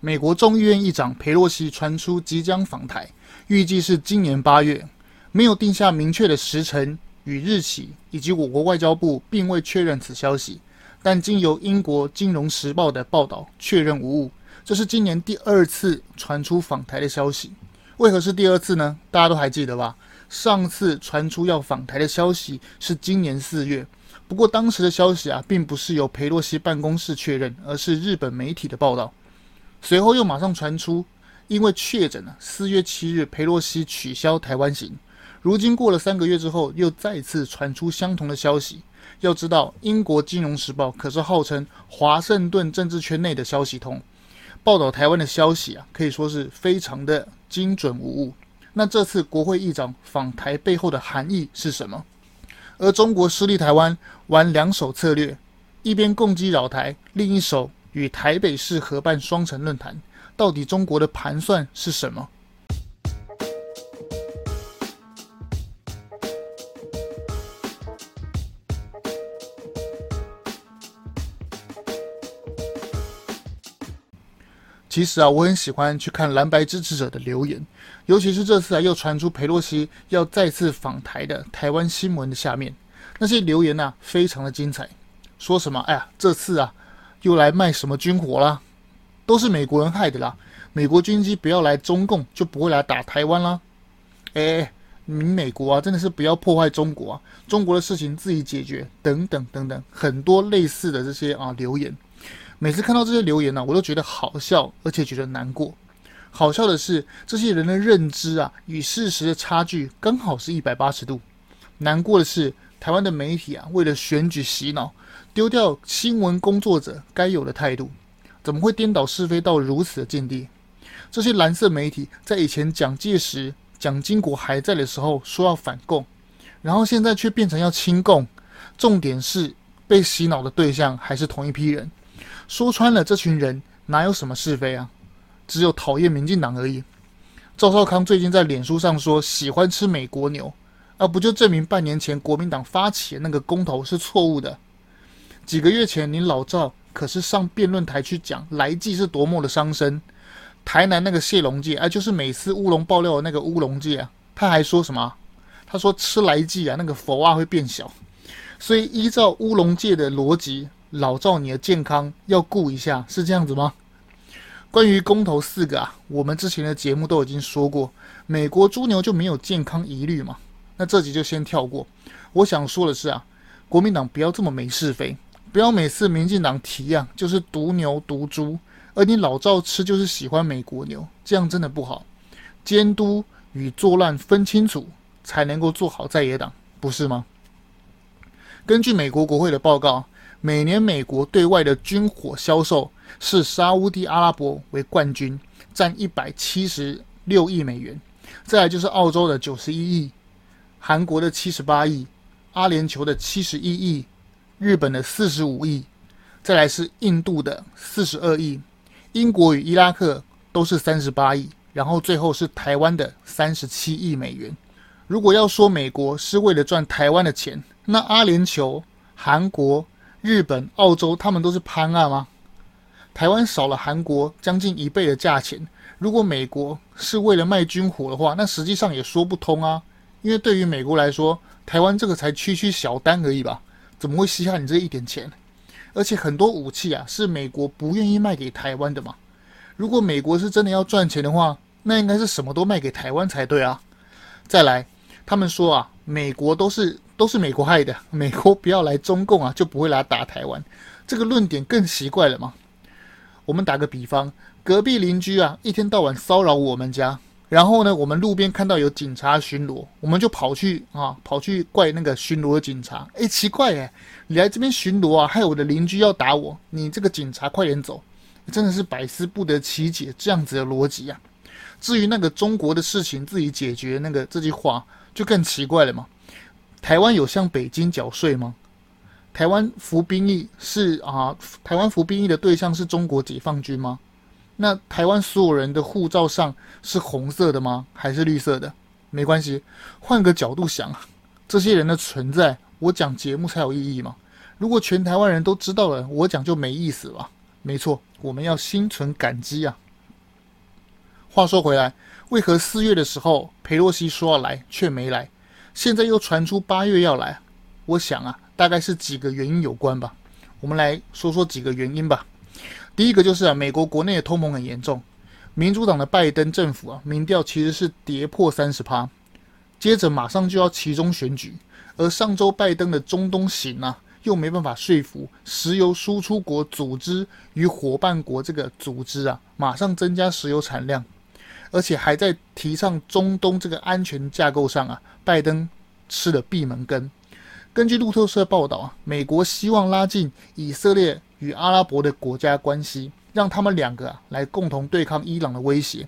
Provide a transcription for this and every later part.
美国众议院议长佩洛西传出即将访台，预计是今年八月，没有定下明确的时程与日期，以及我国外交部并未确认此消息。但经由英国《金融时报》的报道确认无误，这是今年第二次传出访台的消息。为何是第二次呢？大家都还记得吧？上次传出要访台的消息是今年四月，不过当时的消息啊，并不是由佩洛西办公室确认，而是日本媒体的报道。随后又马上传出，因为确诊了，四月七日佩洛西取消台湾行。如今过了三个月之后，又再次传出相同的消息。要知道，英国《金融时报》可是号称华盛顿政治圈内的消息通，报道台湾的消息啊，可以说是非常的精准无误。那这次国会议长访台背后的含义是什么？而中国失利台湾玩两手策略，一边攻击扰台，另一手。与台北市合办双城论坛，到底中国的盘算是什么？其实啊，我很喜欢去看蓝白支持者的留言，尤其是这次啊，又传出裴洛西要再次访台的台湾新闻的下面，那些留言啊，非常的精彩，说什么？哎呀，这次啊。又来卖什么军火啦？都是美国人害的啦！美国军机不要来中共，就不会来打台湾啦。哎，你美国啊，真的是不要破坏中国啊！中国的事情自己解决，等等等等，很多类似的这些啊留言。每次看到这些留言呢、我都觉得好笑，而且觉得难过。好笑的是，这些人的认知啊，与事实的差距刚好是一百八十度。难过的是，台湾的媒体啊，为了选举洗脑。丢掉新闻工作者该有的态度，怎么会颠倒是非到如此的境地？这些蓝色媒体在以前蒋介石、蒋经国还在的时候说要反共，然后现在却变成要亲共。重点是被洗脑的对象还是同一批人。说穿了，这群人哪有什么是非啊？只有讨厌民进党而已。赵少康最近在脸书上说喜欢吃美国牛，而不就证明半年前国民党发起的那个公投是错误的？几个月前，您老赵可是上辩论台去讲来济是多么的伤身。台南那个谢龙介，啊，就是每次乌龙爆料的那个乌龙介啊，他还说什么？他说吃来济啊，那个佛啊会变小。所以依照乌龙介的逻辑，老赵你的健康要顾一下，是这样子吗？关于公投四个啊，我们之前的节目都已经说过，美国猪牛就没有健康疑虑嘛？那这集就先跳过。我想说的是啊，国民党不要这么没是非。不要每次民进党提啊，就是毒牛毒猪，而你老赵吃就是喜欢美国牛，这样真的不好。监督与作乱分清楚，才能够做好在野党，不是吗？根据美国国会的报告，每年美国对外的军火销售是沙乌地阿拉伯为冠军，占一百七十六亿美元，再来就是澳洲的九十一亿，韩国的七十八亿，阿联酋的七十一亿。日本的四十五亿，再来是印度的四十二亿，英国与伊拉克都是三十八亿，然后最后是台湾的三十七亿美元。如果要说美国是为了赚台湾的钱，那阿联酋、韩国、日本、澳洲他们都是潘啊吗？台湾少了韩国将近一倍的价钱。如果美国是为了卖军火的话，那实际上也说不通啊，因为对于美国来说，台湾这个才区区小单而已吧。怎么会稀罕你这一点钱？而且很多武器啊，是美国不愿意卖给台湾的嘛。如果美国是真的要赚钱的话，那应该是什么都卖给台湾才对啊。再来，他们说啊，美国都是都是美国害的，美国不要来中共啊，就不会来打台湾。这个论点更奇怪了嘛。我们打个比方，隔壁邻居啊，一天到晚骚扰我们家。然后呢，我们路边看到有警察巡逻，我们就跑去啊，跑去怪那个巡逻的警察。哎，奇怪哎，你来这边巡逻啊，害我的邻居要打我，你这个警察快点走！真的是百思不得其解这样子的逻辑啊。至于那个中国的事情自己解决那个这句话，就更奇怪了嘛。台湾有向北京缴税吗？台湾服兵役是啊，台湾服兵役的对象是中国解放军吗？那台湾所有人的护照上是红色的吗？还是绿色的？没关系，换个角度想啊，这些人的存在，我讲节目才有意义嘛。如果全台湾人都知道了，我讲就没意思了。没错，我们要心存感激啊。话说回来，为何四月的时候裴洛西说要来却没来，现在又传出八月要来？我想啊，大概是几个原因有关吧。我们来说说几个原因吧。第一个就是啊，美国国内的通膨很严重，民主党的拜登政府啊，民调其实是跌破三十趴，接着马上就要期中选举，而上周拜登的中东行啊，又没办法说服石油输出国组织与伙伴国这个组织啊，马上增加石油产量，而且还在提倡中东这个安全架构上啊，拜登吃了闭门羹。根据路透社报道啊，美国希望拉近以色列与阿拉伯的国家关系，让他们两个啊来共同对抗伊朗的威胁。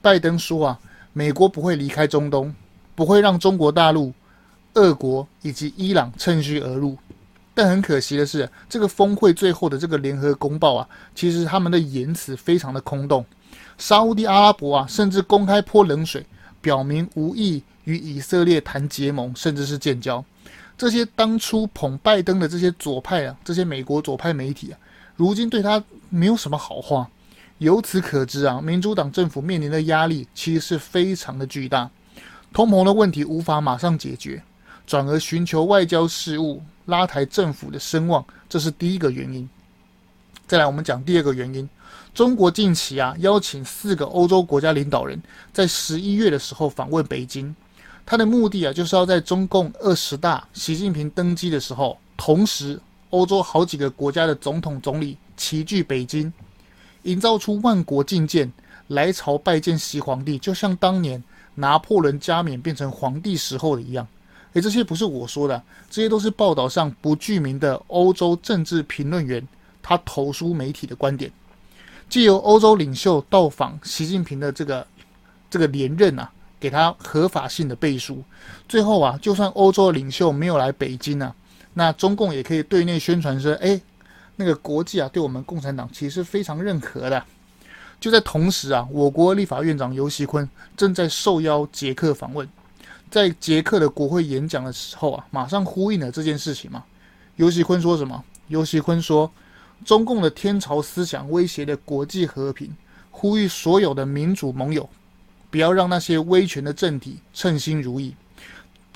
拜登说啊，美国不会离开中东，不会让中国大陆、俄国以及伊朗趁虚而入。但很可惜的是，这个峰会最后的这个联合公报啊，其实他们的言辞非常的空洞。沙乌地阿拉伯啊，甚至公开泼冷水，表明无意与以色列谈结盟，甚至是建交。这些当初捧拜登的这些左派啊，这些美国左派媒体啊，如今对他没有什么好话。由此可知啊，民主党政府面临的压力其实是非常的巨大。通膨的问题无法马上解决，转而寻求外交事务拉抬政府的声望，这是第一个原因。再来，我们讲第二个原因。中国近期啊，邀请四个欧洲国家领导人，在十一月的时候访问北京。他的目的啊，就是要在中共二十大习近平登基的时候，同时欧洲好几个国家的总统总理齐聚北京，营造出万国觐见、来朝拜见习皇帝，就像当年拿破仑加冕变成皇帝时候的一样。诶，这些不是我说的，这些都是报道上不具名的欧洲政治评论员他投书媒体的观点，借由欧洲领袖到访习近平的这个这个连任啊。给他合法性的背书，最后啊，就算欧洲领袖没有来北京啊，那中共也可以对内宣传说，哎，那个国际啊，对我们共产党其实非常认可的。就在同时啊，我国立法院长游锡坤正在受邀捷克访问，在捷克的国会演讲的时候啊，马上呼应了这件事情嘛。游锡坤说什么？游锡坤说，中共的天朝思想威胁了国际和平，呼吁所有的民主盟友。不要让那些威权的政体称心如意。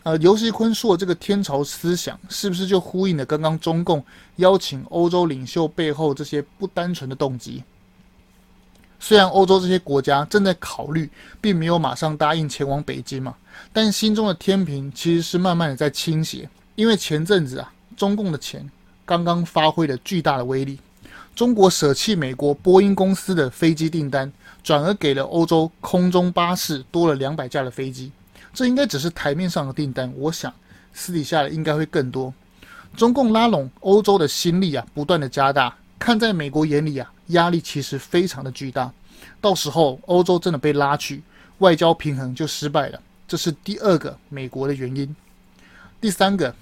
呃，游锡堃说的这个天朝思想，是不是就呼应了刚刚中共邀请欧洲领袖背后这些不单纯的动机？虽然欧洲这些国家正在考虑，并没有马上答应前往北京嘛，但心中的天平其实是慢慢的在倾斜。因为前阵子啊，中共的钱刚刚发挥了巨大的威力，中国舍弃美国波音公司的飞机订单。转而给了欧洲空中巴士多了两百架的飞机，这应该只是台面上的订单，我想私底下的应该会更多。中共拉拢欧洲的心力啊，不断的加大，看在美国眼里啊，压力其实非常的巨大。到时候欧洲真的被拉去，外交平衡就失败了，这是第二个美国的原因。第三个。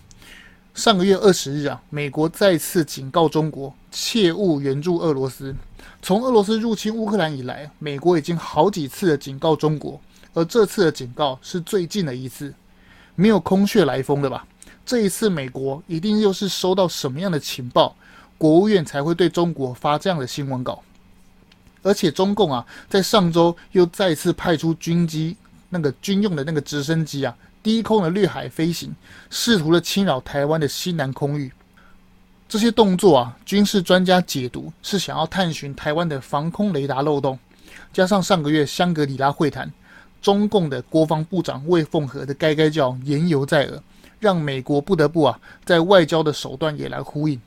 上个月二十日啊，美国再次警告中国切勿援助俄罗斯。从俄罗斯入侵乌克兰以来，美国已经好几次的警告中国，而这次的警告是最近的一次，没有空穴来风的吧？这一次美国一定又是收到什么样的情报，国务院才会对中国发这样的新闻稿？而且中共啊，在上周又再次派出军机，那个军用的那个直升机啊。低空的掠海飞行，试图的侵扰台湾的西南空域。这些动作啊，军事专家解读是想要探寻台湾的防空雷达漏洞。加上上个月香格里拉会谈，中共的国防部长魏凤和的该该叫言犹在耳，让美国不得不啊，在外交的手段也来呼应。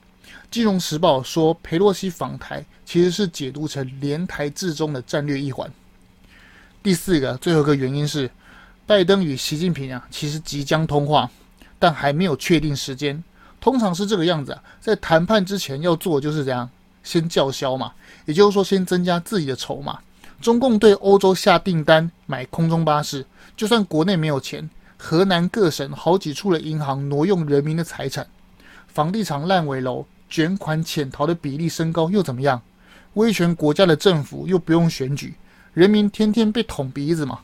金融时报说，佩洛西访台其实是解读成联台制中的战略一环。第四个，最后一个原因是。拜登与习近平啊，其实即将通话，但还没有确定时间。通常是这个样子啊，在谈判之前要做就是这样，先叫嚣嘛，也就是说先增加自己的筹码。中共对欧洲下订单买空中巴士，就算国内没有钱，河南各省好几处的银行挪用人民的财产，房地产烂尾楼卷款潜逃的比例升高又怎么样？威权国家的政府又不用选举，人民天天被捅鼻子嘛。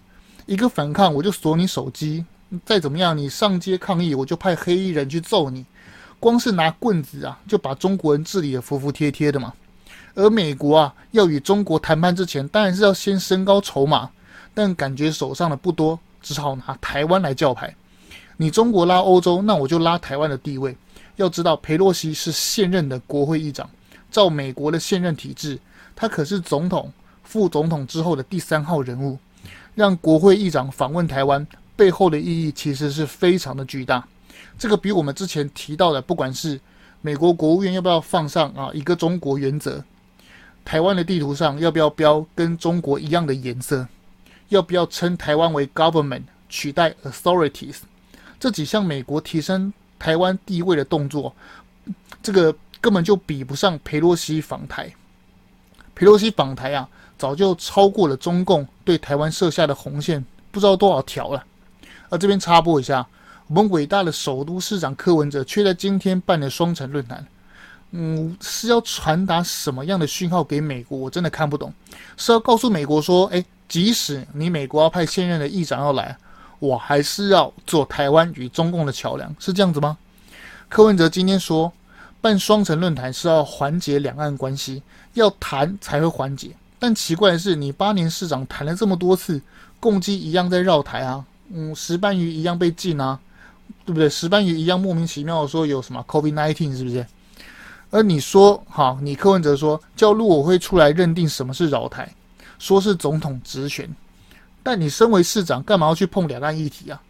一个反抗，我就锁你手机；再怎么样，你上街抗议，我就派黑衣人去揍你。光是拿棍子啊，就把中国人治理得服服帖帖的嘛。而美国啊，要与中国谈判之前，当然是要先升高筹码，但感觉手上的不多，只好拿台湾来叫牌。你中国拉欧洲，那我就拉台湾的地位。要知道，佩洛西是现任的国会议长，照美国的现任体制，他可是总统、副总统之后的第三号人物。让国会议长访问台湾，背后的意义其实是非常的巨大。这个比我们之前提到的，不管是美国国务院要不要放上啊一个中国原则，台湾的地图上要不要标跟中国一样的颜色，要不要称台湾为 government 取代 authorities，这几项美国提升台湾地位的动作，这个根本就比不上裴洛西访台。裴洛西访台啊，早就超过了中共对台湾设下的红线，不知道多少条了。而这边插播一下。我们伟大的首都市长柯文哲却在今天办了双城论坛，嗯，是要传达什么样的讯号给美国？我真的看不懂。是要告诉美国说，诶，即使你美国要派现任的议长要来，我还是要做台湾与中共的桥梁，是这样子吗？柯文哲今天说，办双城论坛是要缓解两岸关系，要谈才会缓解。但奇怪的是，你八年市长谈了这么多次，共机一样在绕台啊，嗯，石斑鱼一样被禁啊。对不对？石斑鱼一样莫名其妙的说有什么 COVID-19 是不是？而你说好，你柯文哲说叫陆委会出来认定什么是绕台，说是总统职权，但你身为市长，干嘛要去碰两岸议题啊？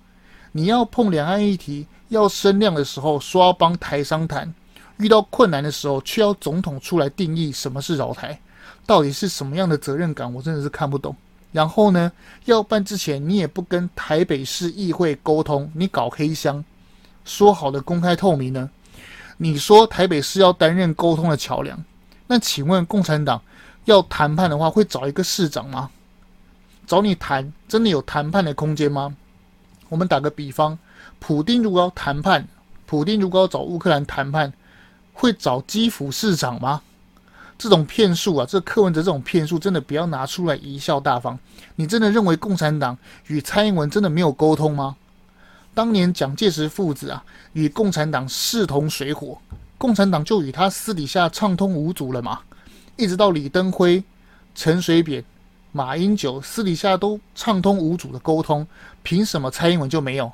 你要碰两岸议题，要声量的时候说要帮台商谈，遇到困难的时候却要总统出来定义什么是绕台，到底是什么样的责任感？我真的是看不懂。然后呢，要办之前你也不跟台北市议会沟通，你搞黑箱，说好的公开透明呢？你说台北市要担任沟通的桥梁，那请问共产党要谈判的话，会找一个市长吗？找你谈，真的有谈判的空间吗？我们打个比方，普丁如果要谈判，普丁如果要找乌克兰谈判，会找基辅市长吗？这种骗术啊，这柯文哲这种骗术，真的不要拿出来贻笑大方。你真的认为共产党与蔡英文真的没有沟通吗？当年蒋介石父子啊，与共产党势同水火，共产党就与他私底下畅通无阻了嘛。一直到李登辉、陈水扁、马英九私底下都畅通无阻的沟通，凭什么蔡英文就没有？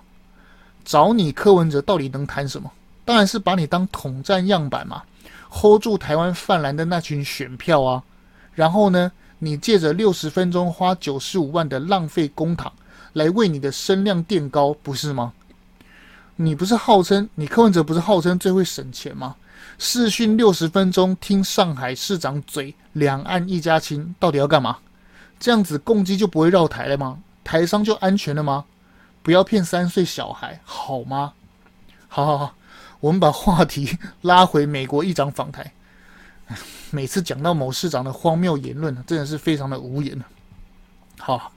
找你柯文哲到底能谈什么？当然是把你当统战样板嘛。Hold 住台湾泛蓝的那群选票啊，然后呢，你借着六十分钟花九十五万的浪费公帑来为你的声量垫高，不是吗？你不是号称你柯文哲不是号称最会省钱吗？视讯六十分钟听上海市长嘴，两岸一家亲，到底要干嘛？这样子共机就不会绕台了吗？台商就安全了吗？不要骗三岁小孩好吗？好好好。我们把话题拉回美国议长访台。每次讲到某市长的荒谬言论，真的是非常的无言。好，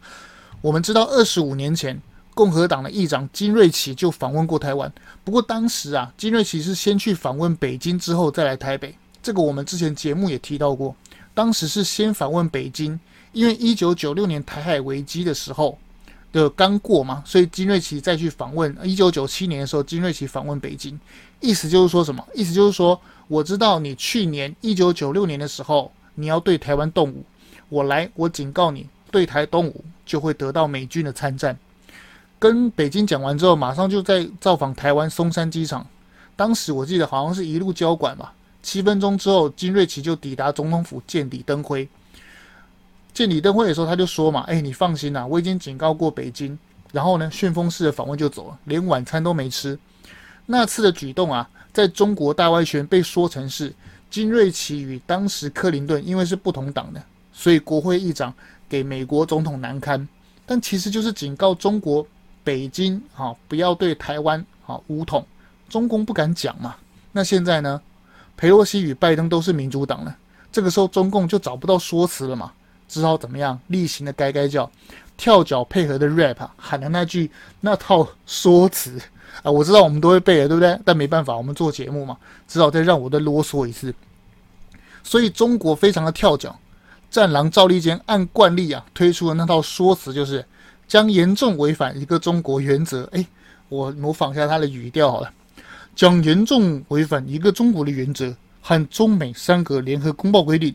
我们知道二十五年前，共和党的议长金瑞琪就访问过台湾。不过当时啊，金瑞琪是先去访问北京，之后再来台北。这个我们之前节目也提到过。当时是先访问北京，因为一九九六年台海危机的时候的刚过嘛，所以金瑞琪再去访问。一九九七年的时候，金瑞琪访问北京。意思就是说什么？意思就是说，我知道你去年一九九六年的时候，你要对台湾动武，我来，我警告你，对台动武就会得到美军的参战。跟北京讲完之后，马上就在造访台湾松山机场。当时我记得好像是一路交管吧，七分钟之后，金瑞琪就抵达总统府见李登辉。见李登辉的时候，他就说嘛：“哎，你放心呐，我已经警告过北京。”然后呢，旋风式的访问就走了，连晚餐都没吃。那次的举动啊，在中国大外宣被说成是金瑞琪与当时克林顿因为是不同党的，所以国会议长给美国总统难堪。但其实就是警告中国北京啊，不要对台湾啊武统。中共不敢讲嘛。那现在呢，裴洛西与拜登都是民主党了，这个时候中共就找不到说辞了嘛，只好怎么样例行的该该叫，跳脚配合的 rap 喊的那句那套说辞。啊，我知道我们都会背的，对不对？但没办法，我们做节目嘛，只好再让我再啰嗦一次。所以中国非常的跳脚，战狼赵立坚按惯例啊推出的那套说辞，就是将严重违反一个中国原则。哎，我模仿一下他的语调好了，将严重违反一个中国的原则和中美三个联合公报规定，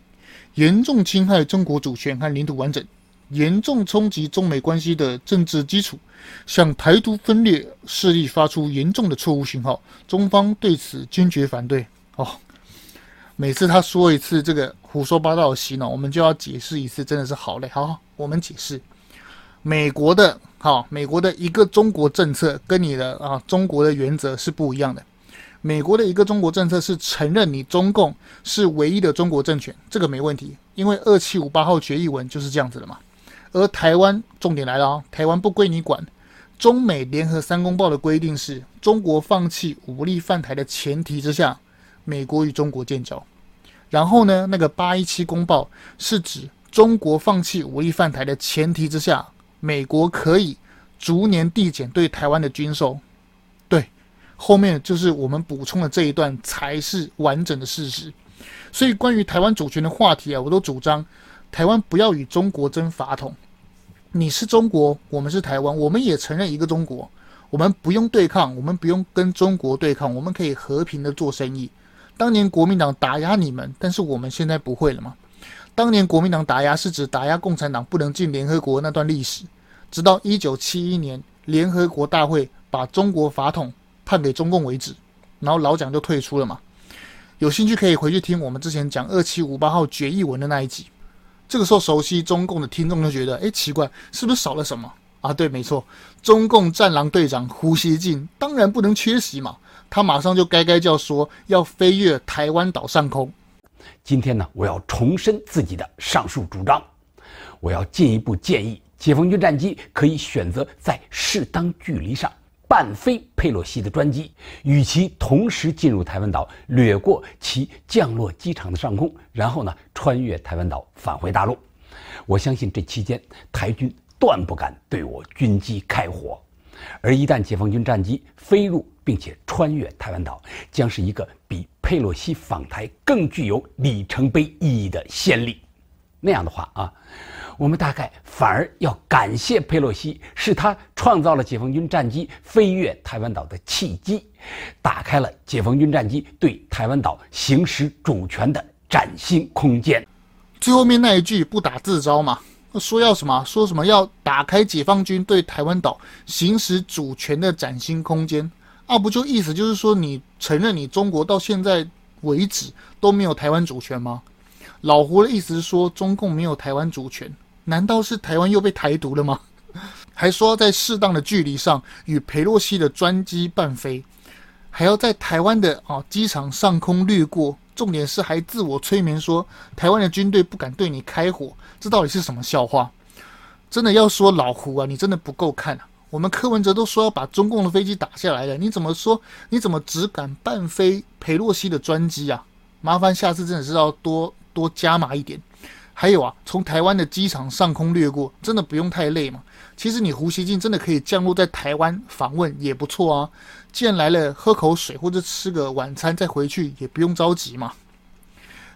严重侵害中国主权和领土完整，严重冲击中美关系的政治基础，向台独分裂势力发出严重的错误信号。中方对此坚决反对。哦，每次他说一次这个胡说八道的洗脑，我们就要解释一次，真的是好累。好，我们解释，美国的，好，美国的一个中国政策跟你的啊中国的原则是不一样的。美国的一个中国政策是承认你中共是唯一的中国政权，这个没问题，因为二七五八号决议文就是这样子的嘛。而台湾重点来了啊，台湾不归你管。中美联合三公报的规定是，中国放弃武力犯台的前提之下，美国与中国建交。然后呢，那个八一七公报是指中国放弃武力犯台的前提之下，美国可以逐年递减对台湾的军售。后面就是我们补充的这一段才是完整的事实。所以关于台湾主权的话题啊，我都主张台湾不要与中国争法统。你是中国，我们是台湾，我们也承认一个中国，我们不用对抗，我们不用跟中国对抗，我们可以和平的做生意。当年国民党打压你们，但是我们现在不会了吗？当年国民党打压是指打压共产党不能进联合国那段历史，直到一九七一年联合国大会把中国法统判给中共为止，然后老蒋就退出了嘛。有兴趣可以回去听我们之前讲二七五八号决议文的那一集。这个时候，熟悉中共的听众就觉得，哎，奇怪，是不是少了什么啊？对，没错，中共战狼队长胡锡进当然不能缺席嘛。他马上就该该叫说要飞越台湾岛上空。今天呢，我要重申自己的上述主张，我要进一步建议解放军战机可以选择在适当距离上。伴飞佩洛西的专机，与其同时进入台湾岛，掠过其降落机场的上空，然后呢，穿越台湾岛返回大陆。我相信这期间台军断不敢对我军机开火。而一旦解放军战机飞入并且穿越台湾岛，将是一个比佩洛西访台更具有里程碑意义的先例。那样的话啊。我们大概反而要感谢佩洛西，是他创造了解放军战机飞越台湾岛的契机，打开了解放军战机对台湾岛行使主权的崭新空间。最后面那一句不打自招嘛？说要什么？说什么要打开解放军对台湾岛行使主权的崭新空间？啊，不就意思就是说你承认你中国到现在为止都没有台湾主权吗？老胡的意思是说中共没有台湾主权。难道是台湾又被台独了吗？还说在适当的距离上与裴洛西的专机伴飞，还要在台湾的啊机场上空掠过，重点是还自我催眠说台湾的军队不敢对你开火，这到底是什么笑话？真的要说老胡啊，你真的不够看啊！我们柯文哲都说要把中共的飞机打下来了，你怎么说？你怎么只敢伴飞裴洛西的专机啊？麻烦下次真的是要多多加码一点。还有啊，从台湾的机场上空掠过，真的不用太累嘛。其实你胡锡进真的可以降落在台湾访问也不错啊。既然来了，喝口水或者吃个晚餐再回去也不用着急嘛。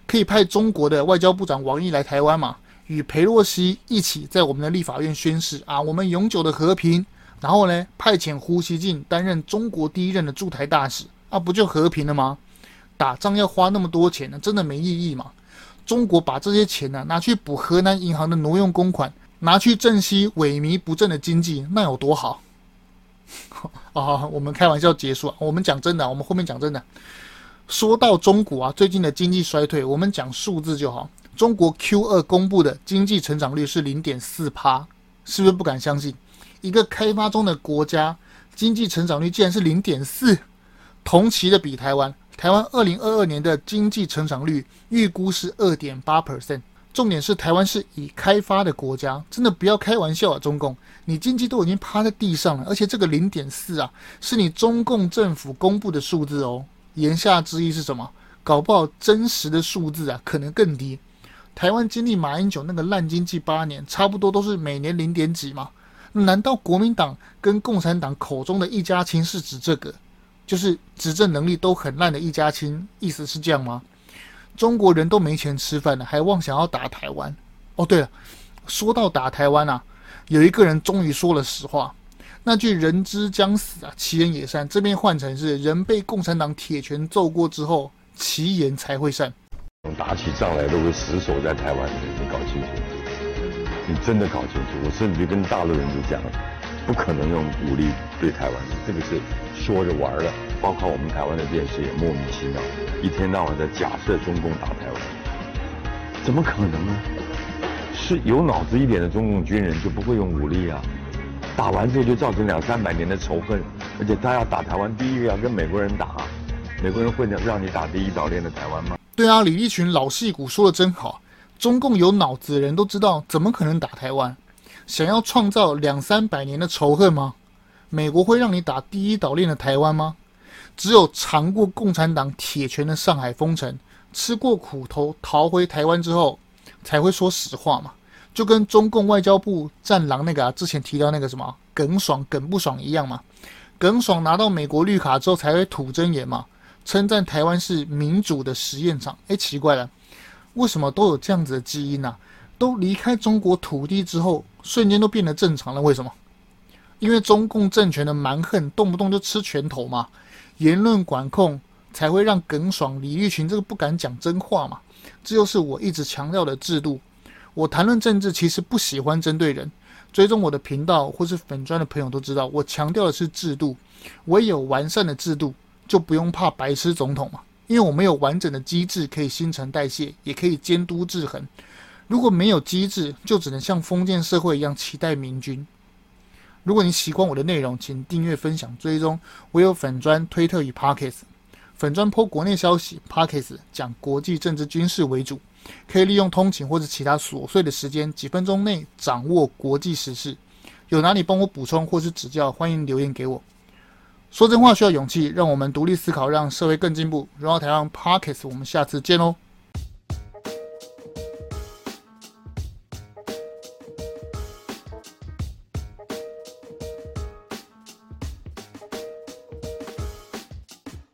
可以派中国的外交部长王毅来台湾嘛，与裴洛西一起在我们的立法院宣誓啊，我们永久的和平。然后呢，派遣胡锡进担任中国第一任的驻台大使啊，不就和平了吗？打仗要花那么多钱呢，真的没意义嘛。中国把这些钱呢、拿去补河南银行的挪用公款，拿去振兴萎靡不振的经济，那有多好？啊，我们开玩笑结束啊，我们讲真的，我们后面讲真的。说到中国啊，最近的经济衰退，我们讲数字就好。中国 Q 二公布的经济成长率是零点四趴，是不是不敢相信？一个开发中的国家经济成长率竟然是零点四，同期的比台湾。台湾二零二二年的经济成长率预估是二点八 percent，重点是台湾是已开发的国家，真的不要开玩笑啊！中共，你经济都已经趴在地上了，而且这个零点四啊，是你中共政府公布的数字哦。言下之意是什么？搞不好真实的数字啊，可能更低。台湾经历马英九那个烂经济八年，差不多都是每年零点几嘛。难道国民党跟共产党口中的一家亲是指这个？就是执政能力都很烂的一家亲，意思是这样吗？中国人都没钱吃饭了，还妄想要打台湾？哦，对了，说到打台湾啊，有一个人终于说了实话，那句“人之将死啊，其言也善”，这边换成是“人被共产党铁拳揍过之后，其言才会善”。打起仗来都会死守在台湾，你搞清楚，你真的搞清楚。我甚至跟大陆人就讲了，不可能用武力对台湾，这个是说着玩的。包括我们台湾的电视也莫名其妙，一天到晚在假设中共打台湾，怎么可能呢？是有脑子一点的中共军人就不会用武力啊，打完之后就造成两三百年的仇恨，而且他要打台湾，第一个要跟美国人打，美国人会让让你打第一岛链的台湾吗？对啊，李立群老戏骨说的真好，中共有脑子的人都知道，怎么可能打台湾？想要创造两三百年的仇恨吗？美国会让你打第一岛链的台湾吗？只有尝过共产党铁拳的上海封城，吃过苦头逃回台湾之后，才会说实话嘛。就跟中共外交部战狼那个啊，之前提到那个什么耿爽耿不爽一样嘛。耿爽拿到美国绿卡之后才会吐真言嘛，称赞台湾是民主的实验场。哎，奇怪了，为什么都有这样子的基因呢、都离开中国土地之后，瞬间都变得正常了？为什么？因为中共政权的蛮横，动不动就吃拳头嘛。言论管控才会让耿爽、李玉群这个不敢讲真话嘛？这就是我一直强调的制度。我谈论政治，其实不喜欢针对人。追踪我的频道或是粉砖的朋友都知道，我强调的是制度。唯有完善的制度，就不用怕白痴总统嘛。因为我们有完整的机制可以新陈代谢，也可以监督制衡。如果没有机制，就只能像封建社会一样期待明君。如果你喜欢我的内容，请订阅、分享、追踪。我有粉砖、推特与 Podcast。粉专 po 国内消息，Podcast 讲国际政治军事为主，可以利用通勤或者其他琐碎的时间，几分钟内掌握国际时事。有哪里帮我补充或是指教，欢迎留言给我。说真话需要勇气，让我们独立思考，让社会更进步。荣耀台湾 Podcast，我们下次见喽。